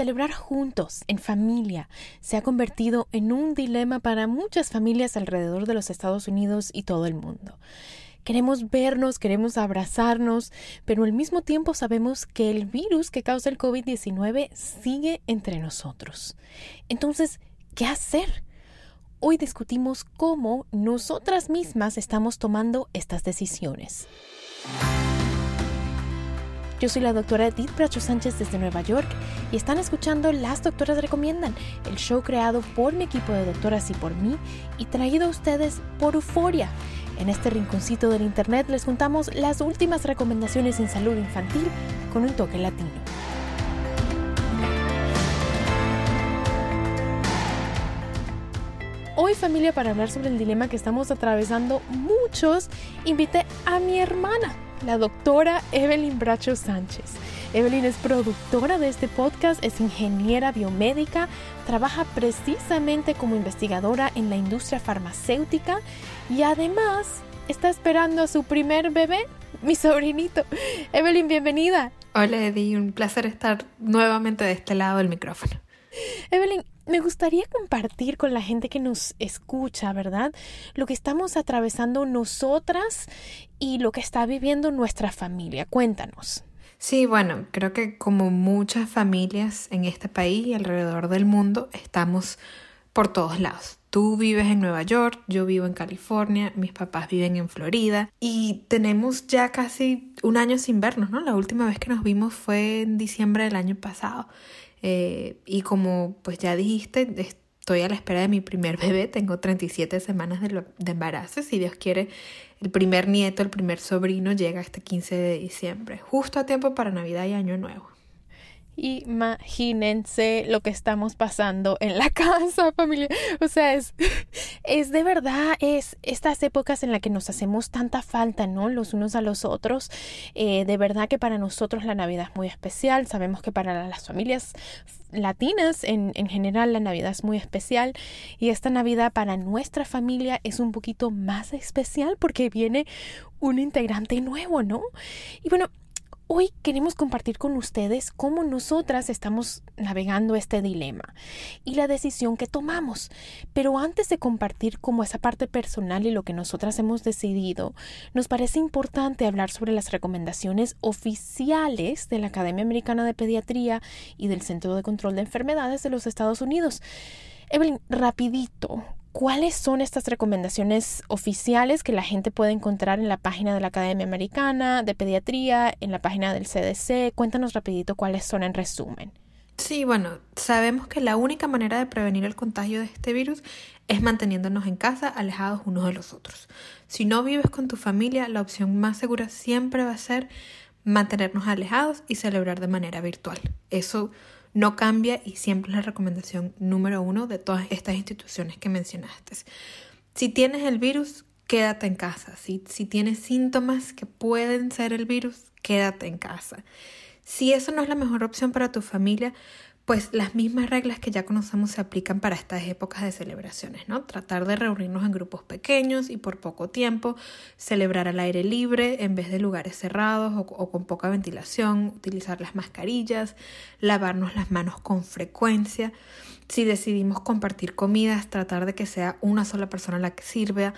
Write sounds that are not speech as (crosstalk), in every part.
celebrar juntos, en familia, se ha convertido en un dilema para muchas familias alrededor de los Estados Unidos y todo el mundo. Queremos vernos, queremos abrazarnos, pero al mismo tiempo sabemos que el virus que causa el COVID-19 sigue entre nosotros. Entonces, ¿qué hacer? Hoy discutimos cómo nosotras mismas estamos tomando estas decisiones. Yo soy la doctora Edith Bracho Sánchez desde Nueva York y están escuchando Las Doctoras Recomiendan, el show creado por mi equipo de doctoras y por mí y traído a ustedes por Euforia. En este rinconcito del internet les juntamos las últimas recomendaciones en salud infantil con un toque latino. Hoy familia para hablar sobre el dilema que estamos atravesando muchos, invité a mi hermana, la doctora Evelyn Bracho Sánchez. Evelyn es productora de este podcast, es ingeniera biomédica, trabaja precisamente como investigadora en la industria farmacéutica y además está esperando a su primer bebé, mi sobrinito. Evelyn, bienvenida. Hola Eddie, un placer estar nuevamente de este lado del micrófono. Evelyn, me gustaría compartir con la gente que nos escucha, ¿verdad? Lo que estamos atravesando nosotras y lo que está viviendo nuestra familia. Cuéntanos. Sí, bueno, creo que como muchas familias en este país y alrededor del mundo, estamos por todos lados. Tú vives en Nueva York, yo vivo en California, mis papás viven en Florida y tenemos ya casi un año sin vernos, ¿no? La última vez que nos vimos fue en diciembre del año pasado. Eh, y como pues ya dijiste, estoy a la espera de mi primer (laughs) bebé, tengo 37 semanas de, de embarazo, si Dios quiere, el primer nieto, el primer sobrino llega este 15 de diciembre, justo a tiempo para Navidad y Año Nuevo. Imagínense lo que estamos pasando en la (laughs) casa, familia. O sea, es, es de verdad, es estas épocas en las que nos hacemos tanta falta, ¿no? Los unos a los otros. Eh, de verdad que para nosotros la Navidad es muy especial. Sabemos que para las familias latinas en, en general la Navidad es muy especial. Y esta Navidad para nuestra familia es un poquito más especial porque viene un integrante nuevo, ¿no? Y bueno, Hoy queremos compartir con ustedes cómo nosotras estamos navegando este dilema y la decisión que tomamos. Pero antes de compartir como esa parte personal y lo que nosotras hemos decidido, nos parece importante hablar sobre las recomendaciones oficiales de la Academia Americana de Pediatría y del Centro de Control de Enfermedades de los Estados Unidos. Evelyn, rapidito, ¿Cuáles son estas recomendaciones oficiales que la gente puede encontrar en la página de la Academia Americana de Pediatría, en la página del CDC? Cuéntanos rapidito cuáles son en resumen. Sí, bueno, sabemos que la única manera de prevenir el contagio de este virus es manteniéndonos en casa, alejados unos de los otros. Si no vives con tu familia, la opción más segura siempre va a ser mantenernos alejados y celebrar de manera virtual. Eso no cambia y siempre es la recomendación número uno de todas estas instituciones que mencionaste. Si tienes el virus, quédate en casa. Si, si tienes síntomas que pueden ser el virus, quédate en casa. Si eso no es la mejor opción para tu familia, pues las mismas reglas que ya conocemos se aplican para estas épocas de celebraciones, ¿no? Tratar de reunirnos en grupos pequeños y por poco tiempo, celebrar al aire libre en vez de lugares cerrados o, con poca ventilación, utilizar las mascarillas, lavarnos las manos con frecuencia. Si decidimos compartir comidas, tratar de que sea una sola persona la que sirva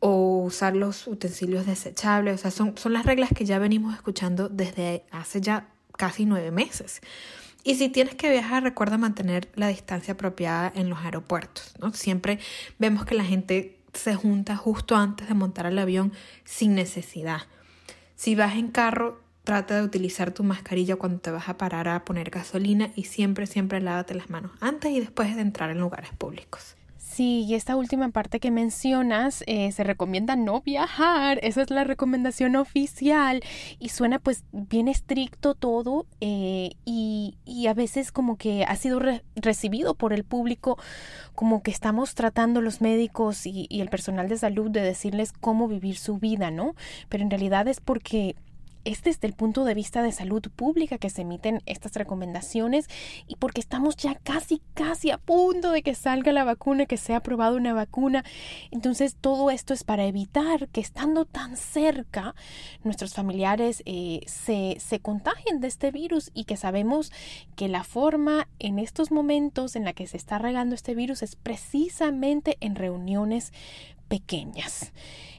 o usar los utensilios desechables. O sea, son, son las reglas que ya venimos escuchando desde hace ya casi nueve meses. Y si tienes que viajar, recuerda mantener la distancia apropiada en los aeropuertos. ¿no? Siempre vemos que la gente se junta justo antes de montar el avión sin necesidad. Si vas en carro, trata de utilizar tu mascarilla cuando te vas a parar a poner gasolina y siempre, siempre lávate las manos antes y después de entrar en lugares públicos. Sí, y esta última parte que mencionas, eh, se recomienda no viajar, esa es la recomendación oficial y suena pues bien estricto todo eh, y, y, a veces como que ha sido recibido por el público como que estamos tratando los médicos y, y el personal de salud de decirles cómo vivir su vida, ¿no? Pero en realidad es porque es desde el punto de vista de salud pública que se emiten estas recomendaciones y porque estamos ya casi, casi a punto de que salga la vacuna, que sea aprobada una vacuna. Entonces todo esto es para evitar que estando tan cerca nuestros familiares eh, se, se contagien de este virus y que sabemos que la forma en estos momentos en la que se está regando este virus es precisamente en reuniones pequeñas.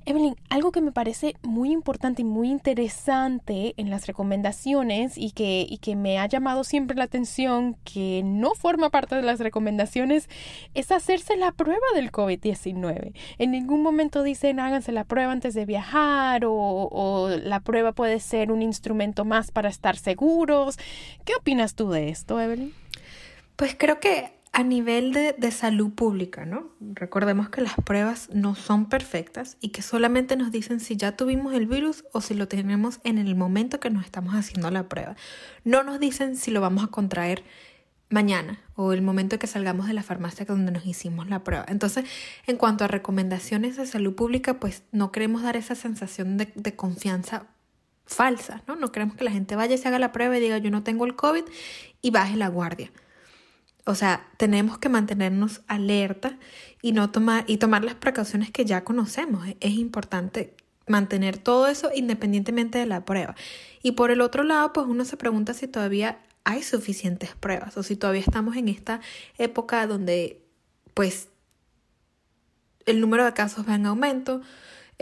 Evelyn, algo que me parece muy importante y muy interesante en las recomendaciones y que, y que me ha llamado siempre la atención, que no forma parte de las recomendaciones, es hacerse la prueba del COVID-19. En ningún momento dicen háganse la prueba antes de viajar o, o la prueba puede ser un instrumento más para estar seguros. ¿Qué opinas tú de esto, Evelyn? Pues creo que a nivel de, de, salud pública, ¿no? Recordemos que las pruebas no son perfectas y que solamente nos dicen si ya tuvimos el virus o si lo tenemos en el momento que nos estamos haciendo la prueba. No nos dicen si lo vamos a contraer mañana o el momento que salgamos de la farmacia donde nos hicimos la prueba. Entonces, en cuanto a recomendaciones de salud pública, pues no queremos dar esa sensación de, de confianza falsa, ¿no? No queremos que la gente vaya y se haga la prueba y diga yo no tengo el COVID y baje la guardia. O sea, tenemos que mantenernos alerta y no tomar y tomar las precauciones que ya conocemos. Es importante mantener todo eso independientemente de la prueba. Y por el otro lado, pues uno se pregunta si todavía hay suficientes pruebas o si todavía estamos en esta época donde pues el número de casos va en aumento,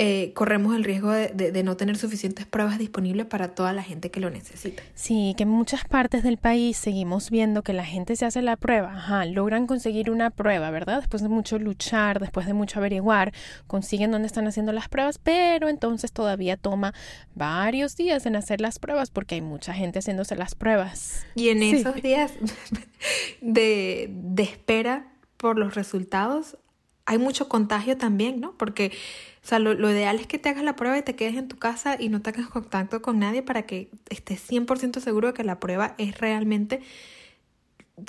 eh, corremos el riesgo de, de, de, no tener suficientes pruebas disponibles para toda la gente que lo necesita. Sí, que en muchas partes del país seguimos viendo que la gente se hace la prueba, ajá, logran conseguir una prueba, ¿verdad? Después de mucho luchar, después de mucho averiguar, consiguen dónde están haciendo las pruebas, pero entonces todavía toma varios días en hacer las pruebas porque hay mucha gente haciéndose las pruebas. Y en sí. esos días (laughs) de, de espera por los resultados, hay mucho contagio también, ¿no? Porque o sea, lo, lo, ideal es que te hagas la prueba y te quedes en tu casa y no te hagas contacto con nadie para que estés 100% seguro de que la prueba es realmente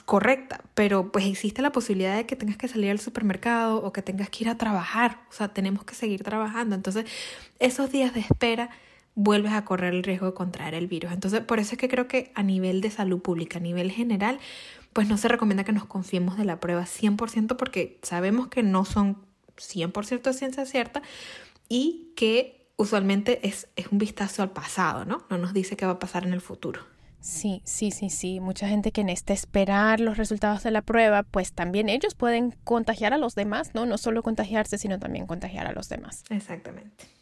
correcta. Pero pues existe la posibilidad de que tengas que salir al supermercado o que tengas que ir a trabajar. O sea, tenemos que seguir trabajando. Entonces, esos días de espera vuelves a correr el riesgo de contraer el virus. Entonces, por eso es que creo que a nivel de salud pública, a nivel general, pues no se recomienda que nos confiemos de la prueba 100% porque sabemos que no son 100% ciencia cierta y que usualmente es, es un vistazo al pasado, ¿no? No nos dice qué va a pasar en el futuro. Sí, sí, sí, sí. Mucha gente que en este esperar los resultados de la prueba, pues también ellos pueden contagiar a los demás, ¿no? No solo contagiarse, sino también contagiar a los demás. Exactamente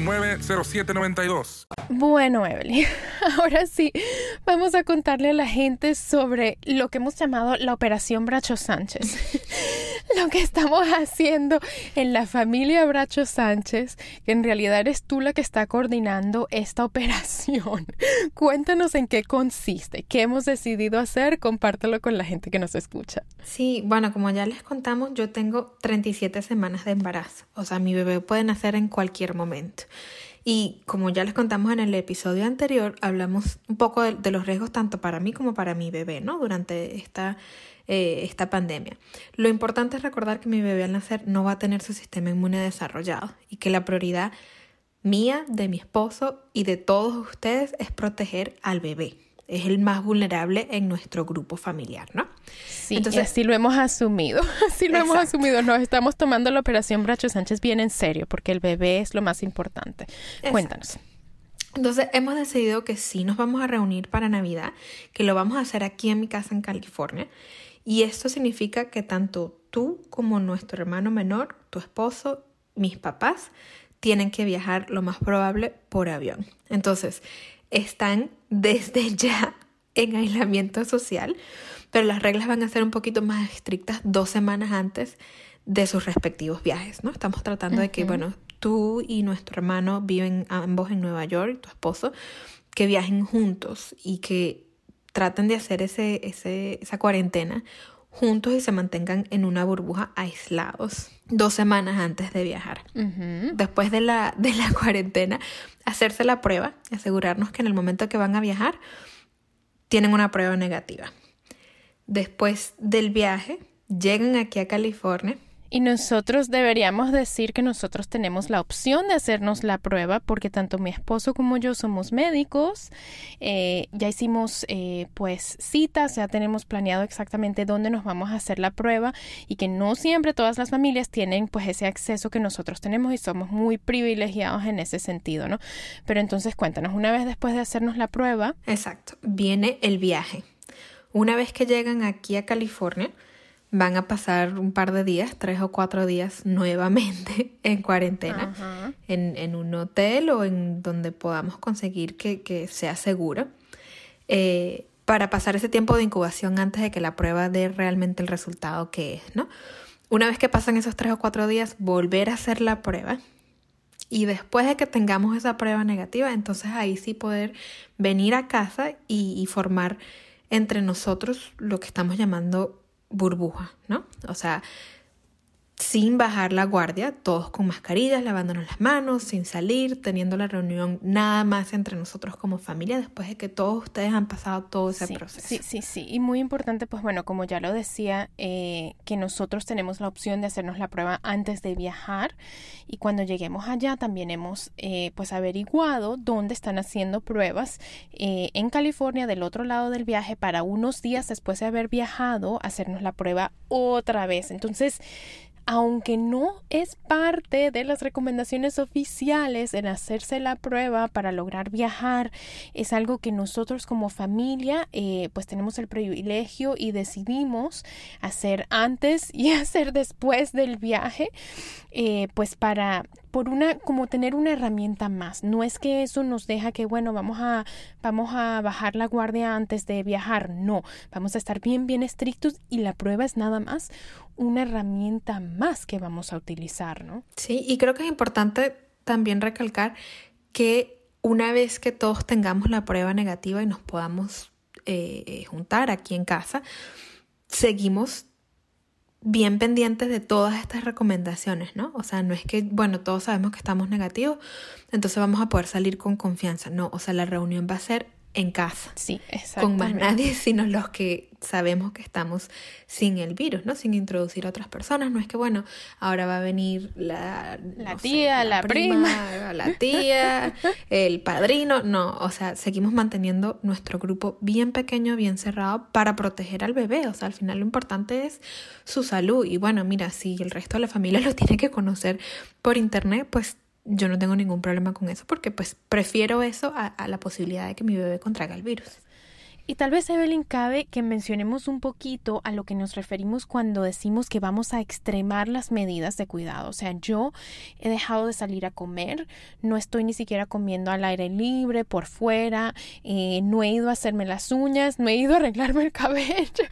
899-0792. Bueno, Evelyn, (laughs) ahora sí, vamos a contarle a la gente sobre lo que hemos llamado la Operación Bracho Sánchez. Lo que estamos (laughs) haciendo en la familia Bracho Sánchez, que en realidad eres tú la que está coordinando esta operación. (laughs) Cuéntanos en qué consiste, qué hemos decidido hacer, compártelo con la gente que nos escucha. Sí, bueno, como ya les contamos, yo tengo 37 semanas de embarazo, o sea, mi bebé puede nacer en cualquier momento. Y como ya les contamos en el episodio anterior, hablamos un poco de, los riesgos tanto para mí como para mi bebé, ¿no? Durante esta eh, esta pandemia. Lo importante es recordar que mi bebé al nacer no va a tener su sistema inmune desarrollado y que la prioridad mía, de mi esposo y de todos ustedes es proteger al bebé. Es el más vulnerable en nuestro grupo familiar, ¿no? Sí, Entonces, así lo hemos asumido. (laughs) Así lo hemos asumido. Nos estamos tomando la operación Bracho Sánchez bien en serio, porque el bebé es lo más importante. Cuéntanos. Entonces hemos decidido que sí nos vamos a reunir para Navidad, que lo vamos a hacer aquí en mi casa en California y esto significa que tanto tú como nuestro hermano menor, tu esposo, mis papás, tienen que viajar lo más probable por avión. Entonces, están desde (laughs) ya en aislamiento social, pero las reglas van a ser un poquito más estrictas dos semanas antes de sus respectivos viajes, ¿no? Estamos tratando de que, bueno, tú y nuestro hermano viven ambos en Nueva York, tu esposo, que viajen juntos y que traten de hacer ese, ese, esa cuarentena juntos y se mantengan en una burbuja aislados dos semanas antes de viajar. Después de la, de la (laughs) cuarentena, hacerse la prueba y asegurarnos que en el momento que van a viajar tienen una prueba negativa. Después del viaje, llegan aquí a California y nosotros deberíamos decir que nosotros tenemos la opción de hacernos la prueba porque tanto mi esposo como yo somos médicos. Eh, ya hicimos eh, pues citas, ya tenemos planeado exactamente dónde nos vamos a hacer la prueba y que no siempre todas las familias tienen pues ese acceso que nosotros tenemos y somos muy privilegiados en ese sentido, ¿no? Pero entonces cuéntanos, una vez después de hacernos la prueba. Exacto, viene el viaje. Una vez que llegan aquí a California, van a pasar un par de días, tres o cuatro días (laughs) nuevamente en cuarentena, en, en, un hotel o en donde podamos conseguir que, que sea seguro, eh, para pasar ese tiempo de incubación antes de que la prueba dé realmente el resultado que es, ¿no? Una vez que pasan esos tres o cuatro días, volver a hacer la prueba. Y después de que tengamos esa prueba negativa, entonces ahí sí poder venir a casa y, y formar entre nosotros lo que estamos llamando burbuja, ¿no? O sea, sin bajar la guardia, todos con mascarillas, lavándonos las manos, sin salir, teniendo la reunión nada más entre nosotros como familia después de que todos ustedes han pasado todo ese proceso. Sí, sí, sí. Y muy importante, pues bueno, como ya lo decía, eh, que nosotros tenemos la opción de hacernos la prueba antes de viajar y cuando lleguemos allá también hemos eh, pues averiguado dónde están haciendo pruebas eh, en California del otro lado del viaje para unos días después de haber viajado hacernos la prueba otra vez. Entonces, aunque no es parte de las recomendaciones oficiales en hacerse la prueba para lograr viajar, es algo que nosotros como familia eh, pues tenemos el privilegio y decidimos hacer antes (laughs) y hacer después del viaje, eh, pues para por una como tener una herramienta más. No es que eso nos deja que bueno, vamos a vamos a bajar la guardia antes de viajar, no, vamos a estar bien bien estrictos y la prueba es nada más una herramienta más que vamos a utilizar, ¿no? Sí, y creo que es importante también recalcar que una vez que todos tengamos la prueba negativa y nos podamos eh, juntar aquí en casa, seguimos bien pendientes de todas estas recomendaciones, ¿no? O sea, no es que, bueno, todos sabemos que estamos negativos, entonces vamos a poder salir con confianza, no, o sea, la reunión va a ser en casa. Sí, Con más nadie, sino los que sabemos que estamos sin el virus, ¿no? Sin introducir a otras personas. No es que, bueno, ahora va a venir la, la tía, la, prima, la tía, el padrino. No, o sea, seguimos manteniendo nuestro grupo bien pequeño, bien cerrado para proteger al bebé. O sea, al final lo importante es su salud. Y bueno, mira, si el resto de la familia (laughs) lo tiene que conocer por internet, pues yo no tengo ningún problema con eso porque pues prefiero eso a, la posibilidad de que mi bebé contraiga el virus. Y tal vez, Evelyn, cabe que mencionemos un poquito a lo que nos referimos cuando decimos que vamos a extremar las medidas de cuidado. O sea, yo he dejado de salir a comer, no estoy ni siquiera comiendo al aire libre, por fuera, eh, no he ido a hacerme las uñas, no he ido a arreglarme el cabello,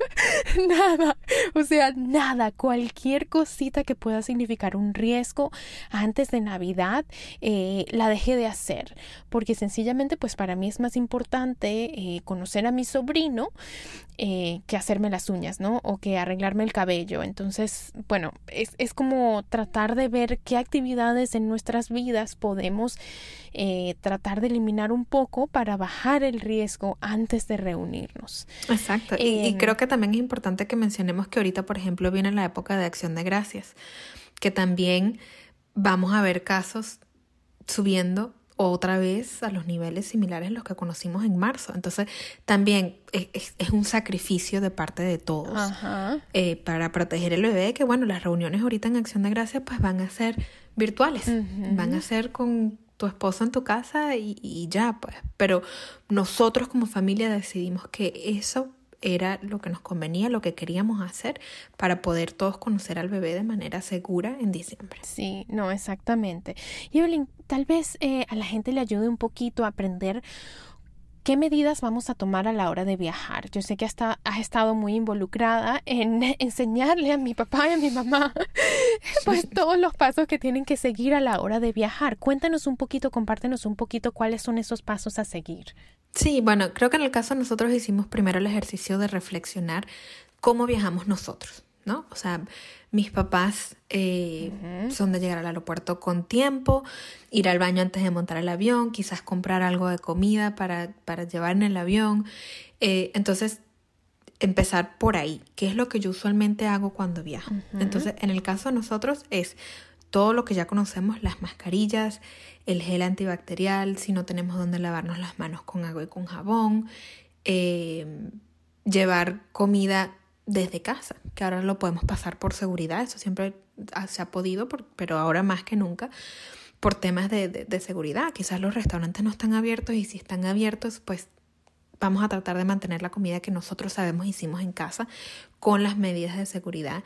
(laughs) nada. O sea, nada, cualquier cosita que pueda significar un riesgo antes de Navidad, eh, la dejé de hacer, porque sencillamente, pues para mí es más importante eh, conocer a mi sobrino eh, que hacerme las uñas, ¿no? O que arreglarme el cabello. Entonces, bueno, es, es como tratar de ver qué actividades en nuestras vidas podemos eh, tratar de eliminar un poco para bajar el riesgo antes de reunirnos. Exacto. y, y Em, creo que también es importante que mencionemos que ahorita, por ejemplo, viene la época de acción de gracias, que también vamos a ver casos subiendo otra vez a los niveles similares a los que conocimos en marzo. Entonces, también es, un sacrificio de parte de todos Ajá. eh, para proteger el bebé, que bueno, las reuniones ahorita en Acción de Gracias pues van a ser virtuales, van a ser con tu esposo en tu casa y, y ya, pues. Pero nosotros como familia decidimos que eso era lo que nos convenía, lo que queríamos hacer para poder todos conocer al bebé de manera segura en diciembre. Sí, no, exactamente. Y Evelyn, tal vez eh, a la gente le ayude un poquito a aprender qué medidas vamos a tomar a la hora de viajar. Yo sé que hasta has estado muy involucrada en (laughs) enseñarle a mi papá y a mi mamá (laughs) pues todos los pasos que tienen que seguir a la hora de viajar. Cuéntanos un poquito, compártenos un poquito cuáles son esos pasos a seguir. Sí, bueno, creo que en el caso nosotros hicimos primero el ejercicio de reflexionar cómo viajamos nosotros, ¿no? O sea, mis papás eh, son de llegar al aeropuerto con tiempo, ir al baño antes de montar el avión, quizás comprar algo de comida para, para llevar en el avión. Eh, entonces, empezar por ahí, qué es lo que yo usualmente hago cuando viajo. Entonces, en el caso de nosotros es todo lo que ya conocemos, las mascarillas, el gel antibacterial, si no tenemos donde lavarnos las manos con agua y con jabón, eh, llevar comida desde casa, que ahora lo podemos pasar por seguridad, eso siempre se ha podido, pero ahora más que nunca por temas de, de- de seguridad. Quizás los restaurantes no están abiertos y si están abiertos, pues vamos a tratar de mantener la comida que nosotros sabemos hicimos en casa con las medidas de seguridad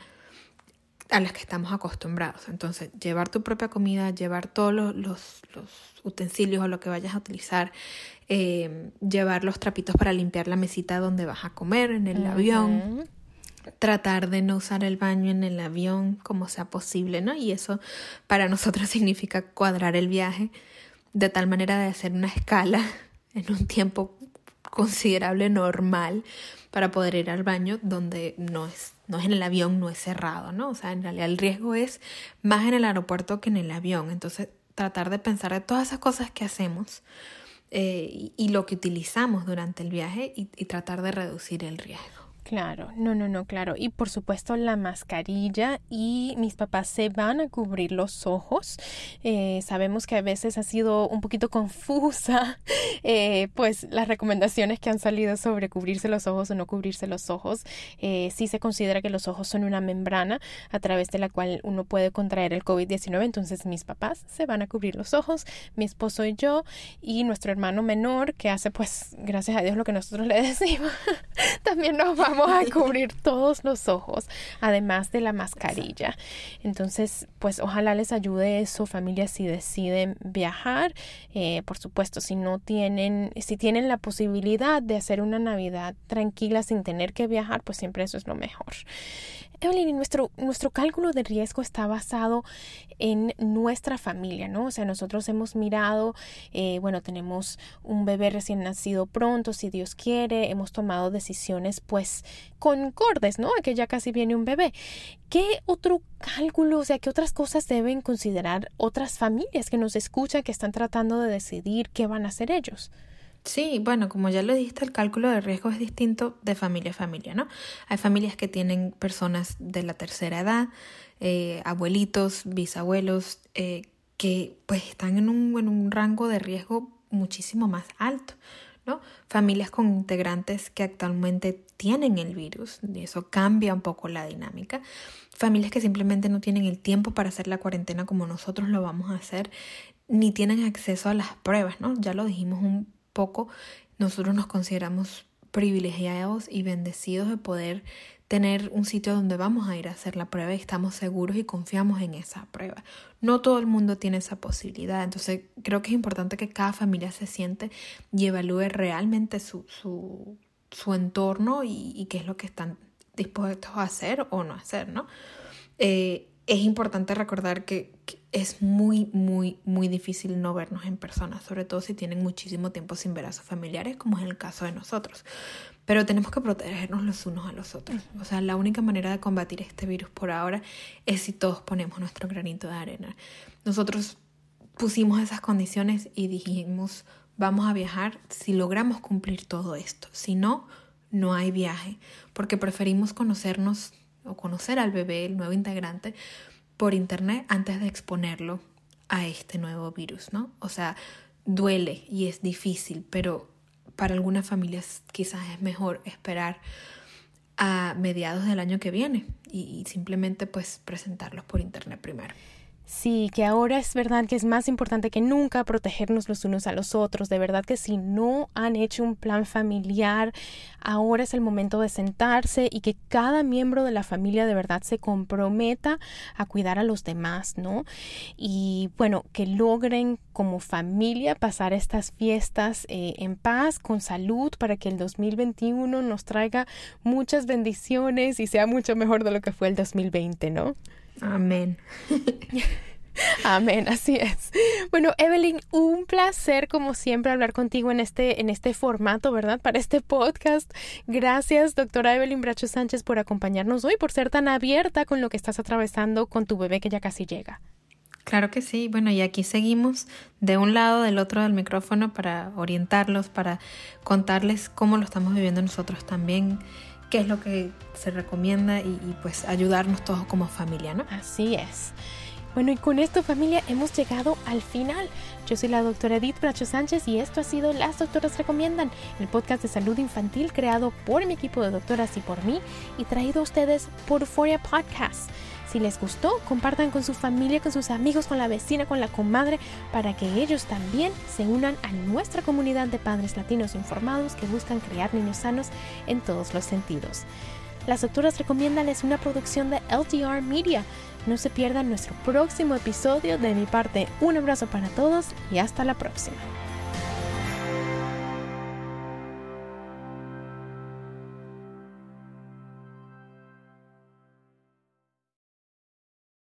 a las que estamos acostumbrados. Entonces, llevar tu propia comida, llevar todos los, los- los utensilios o lo que vayas a utilizar, eh, llevar los trapitos para limpiar la mesita donde vas a comer en el avión, tratar de no usar el baño en el avión como sea posible, ¿no? Y eso para nosotros (laughs) significa cuadrar el viaje de tal manera de hacer una escala (laughs) en un tiempo considerable normal para poder ir al baño donde no es no es en el avión, no es cerrado, ¿no? O sea, en realidad el riesgo es más en el aeropuerto que en el avión. Entonces, tratar de pensar de todas esas cosas que hacemos eh, y, y lo que utilizamos durante el viaje y, y tratar de reducir el riesgo. Claro, no, no, no, claro. Y por supuesto la mascarilla y mis papás se van a cubrir los ojos. Eh, sabemos que a veces ha sido un poquito confusa, (laughs) eh, pues las recomendaciones que han salido sobre cubrirse los ojos o no cubrirse los ojos. Eh, sí se considera que los ojos son una membrana a través de la cual uno puede contraer el COVID-19. Entonces mis papás se van a cubrir los ojos, mi esposo y yo y nuestro hermano menor que hace pues gracias a Dios lo que nosotros le (laughs) decimos. También nos vamos a (laughs) cubrir todos los ojos, además de la mascarilla. Entonces, pues ojalá les ayude eso, familias, si deciden viajar. Eh, por supuesto, si no tienen, si tienen la posibilidad de hacer una Navidad tranquila sin tener que viajar, pues siempre eso es lo mejor. Evelyn, nuestro, nuestro cálculo de riesgo está basado en nuestra familia, ¿no? O sea, nosotros hemos mirado, eh, bueno, tenemos un bebé recién nacido pronto, si Dios quiere, hemos tomado decisiones pues concordes, ¿no? A que ya casi viene un bebé. ¿Qué otro cálculo, o sea, qué otras cosas deben considerar otras familias que nos escuchan, que están tratando de decidir qué van a hacer ellos? Sí, bueno, como ya lo dijiste, el cálculo de riesgo es distinto de familia a familia, ¿no? Hay familias que tienen personas de la tercera edad, eh, abuelitos, bisabuelos, eh, que pues están en un, en un rango de riesgo muchísimo más alto, ¿no? Familias con integrantes que actualmente tienen el virus, y eso cambia un poco la dinámica. Familias que simplemente no tienen el tiempo para hacer la cuarentena como nosotros lo vamos a hacer, ni tienen acceso a las pruebas, ¿no? Ya lo dijimos un poco, nosotros nos consideramos privilegiados y bendecidos de poder tener un sitio donde vamos a ir a hacer la prueba y estamos seguros y confiamos en esa prueba. No todo el mundo tiene esa posibilidad, entonces creo que es importante que cada familia se siente y evalúe realmente su, su, su entorno y, qué es lo que están dispuestos a hacer o no hacer, ¿no? Eh, es importante recordar que, es muy, muy, muy difícil no vernos en persona, sobre todo si tienen muchísimo tiempo sin ver a sus familiares, como es el caso de nosotros. Pero tenemos que protegernos los unos a los otros. O sea, la única manera de combatir este virus por ahora es si todos ponemos nuestro granito de arena. Nosotros pusimos esas condiciones y dijimos, vamos a viajar si logramos cumplir todo esto. Si no, no hay viaje, porque preferimos conocernos o conocer al bebé, el nuevo integrante, por internet antes de exponerlo a este nuevo virus, ¿no? O sea, duele y es difícil, pero para algunas familias quizás es mejor esperar a mediados del año que viene y, simplemente pues presentarlos por internet primero. Sí, que ahora es verdad que es más importante que nunca protegernos los unos a los otros. De verdad que si no han hecho un plan familiar, ahora es el momento de sentarse y que cada miembro de la familia de verdad se comprometa a cuidar a los demás, ¿no? Y bueno, que logren como familia pasar estas fiestas eh, en paz, con salud, para que el 2021 nos traiga muchas bendiciones y sea mucho mejor de lo que fue el 2020, ¿no? Amén. (laughs) Amén, así es. Bueno, Evelyn, un placer como siempre hablar contigo en este, en este formato, ¿verdad? Para este podcast. Gracias, doctora Evelyn Bracho Sánchez, por acompañarnos hoy, por ser tan abierta con lo que estás atravesando con tu bebé que ya casi llega. Claro que sí. Bueno, y aquí seguimos de un lado, del otro del micrófono para orientarlos, para contarles cómo lo estamos viviendo nosotros también qué es lo que se recomienda y, pues ayudarnos todos como familia, ¿no? Así es. Bueno, y con esto familia hemos llegado al final. Yo soy la doctora Edith Bracho Sánchez y esto ha sido Las Doctoras Recomiendan, el podcast de salud infantil creado por mi equipo de doctoras y por mí y traído a ustedes por Euphoria Podcast. Si les gustó, compartan con su familia, con sus amigos, con la vecina, con la comadre, para que ellos también se unan a nuestra comunidad de padres latinos informados que buscan criar niños sanos en todos los sentidos. Las doctoras recomiendan es una producción de LTR Media. No se pierdan nuestro próximo episodio. De mi parte, un abrazo para todos y hasta la próxima.